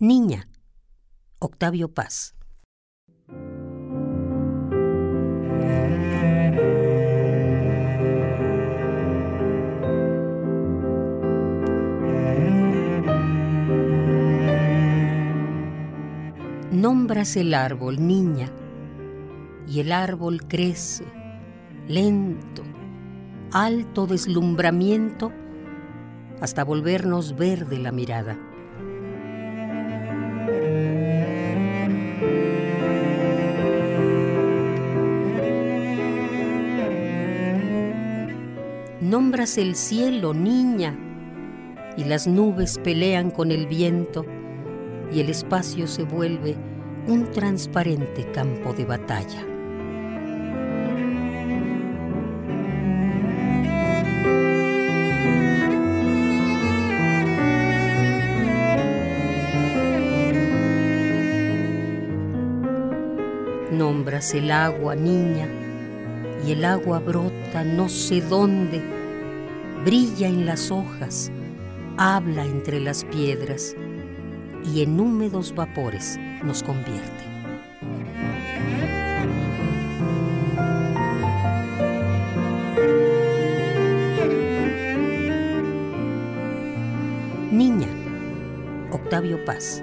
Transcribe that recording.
Niña, Octavio Paz. Nombras el árbol, niña, y el árbol crece, lento, alto deslumbramiento, hasta volvernos verde la mirada. Nombras el cielo, niña, y las nubes pelean con el viento, y el espacio se vuelve un transparente campo de batalla. Nombras el agua, niña, y el agua brota no sé dónde, brilla en las hojas, habla entre las piedras y en húmedos vapores nos convierte. Niña, Octavio Paz.